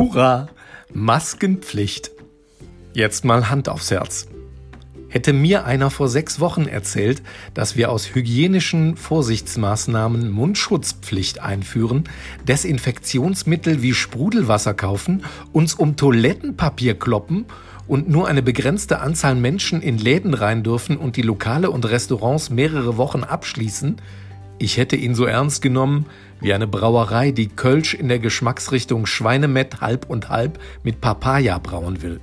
Hurra! Maskenpflicht. Jetzt mal Hand aufs Herz. Hätte mir einer vor sechs Wochen erzählt, dass wir aus hygienischen Vorsichtsmaßnahmen Mundschutzpflicht einführen, Desinfektionsmittel wie Sprudelwasser kaufen, uns um Toilettenpapier kloppen und nur eine begrenzte Anzahl Menschen in Läden rein dürfen und die Lokale und Restaurants mehrere Wochen abschließen, ich hätte ihn so ernst genommen wie eine Brauerei, die Kölsch in der Geschmacksrichtung Schweinemett halb und halb mit Papaya brauen will.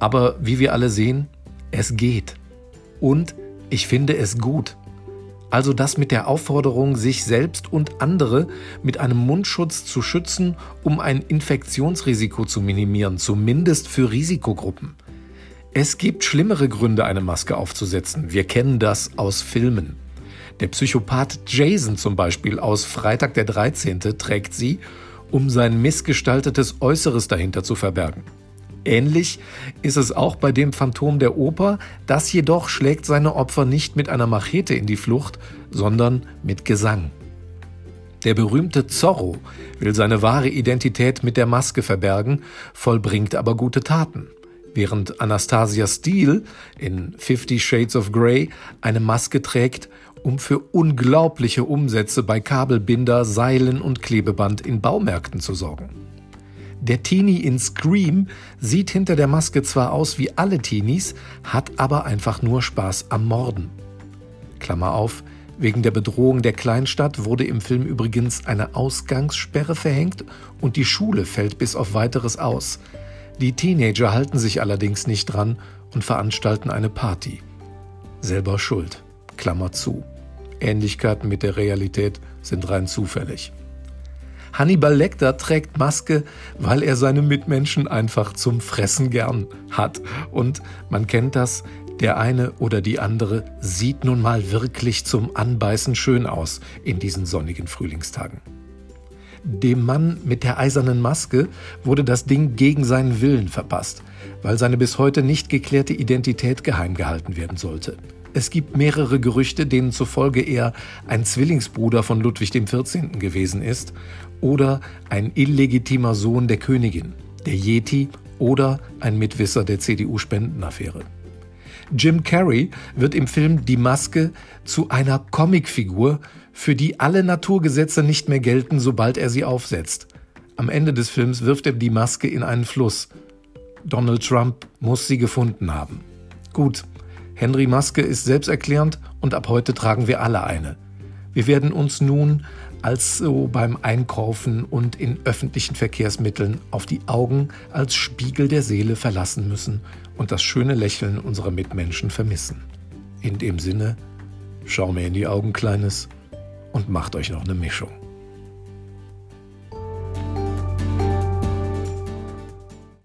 Aber wie wir alle sehen, es geht. Und ich finde es gut. Also das mit der Aufforderung, sich selbst und andere mit einem Mundschutz zu schützen, um ein Infektionsrisiko zu minimieren, zumindest für Risikogruppen. Es gibt schlimmere Gründe, eine Maske aufzusetzen. Wir kennen das aus Filmen. Der Psychopath Jason zum Beispiel aus Freitag der 13. trägt sie, um sein missgestaltetes Äußeres dahinter zu verbergen. Ähnlich ist es auch bei dem Phantom der Oper, das jedoch schlägt seine Opfer nicht mit einer Machete in die Flucht, sondern mit Gesang. Der berühmte Zorro will seine wahre Identität mit der Maske verbergen, vollbringt aber gute Taten. Während Anastasia Steele in Fifty Shades of Grey eine Maske trägt, um für unglaubliche Umsätze bei Kabelbinder, Seilen und Klebeband in Baumärkten zu sorgen. Der Teenie in Scream sieht hinter der Maske zwar aus wie alle Teenies, hat aber einfach nur Spaß am Morden. Klammer auf, wegen der Bedrohung der Kleinstadt wurde im Film übrigens eine Ausgangssperre verhängt und die Schule fällt bis auf weiteres aus. Die Teenager halten sich allerdings nicht dran und veranstalten eine Party. Selber schuld. Klammer zu. Ähnlichkeiten mit der Realität sind rein zufällig. Hannibal Lecter trägt Maske, weil er seine Mitmenschen einfach zum Fressen gern hat. Und man kennt das, der eine oder die andere sieht nun mal wirklich zum Anbeißen schön aus in diesen sonnigen Frühlingstagen. Dem Mann mit der eisernen Maske wurde das Ding gegen seinen Willen verpasst, weil seine bis heute nicht geklärte Identität geheim gehalten werden sollte. Es gibt mehrere Gerüchte, denen zufolge er ein Zwillingsbruder von Ludwig XIV. gewesen ist oder ein illegitimer Sohn der Königin, der Yeti oder ein Mitwisser der CDU-Spendenaffäre. Jim Carrey wird im Film Die Maske zu einer Comicfigur, für die alle Naturgesetze nicht mehr gelten, sobald er sie aufsetzt. Am Ende des Films wirft er die Maske in einen Fluss. Donald Trump muss sie gefunden haben. Gut, Henry Maske ist selbsterklärend und ab heute tragen wir alle eine. Wir werden uns nun als so beim Einkaufen und in öffentlichen Verkehrsmitteln auf die Augen als Spiegel der Seele verlassen müssen und das schöne Lächeln unserer Mitmenschen vermissen. In dem Sinne, schau mir in die Augen, Kleines, und macht euch noch eine Mischung.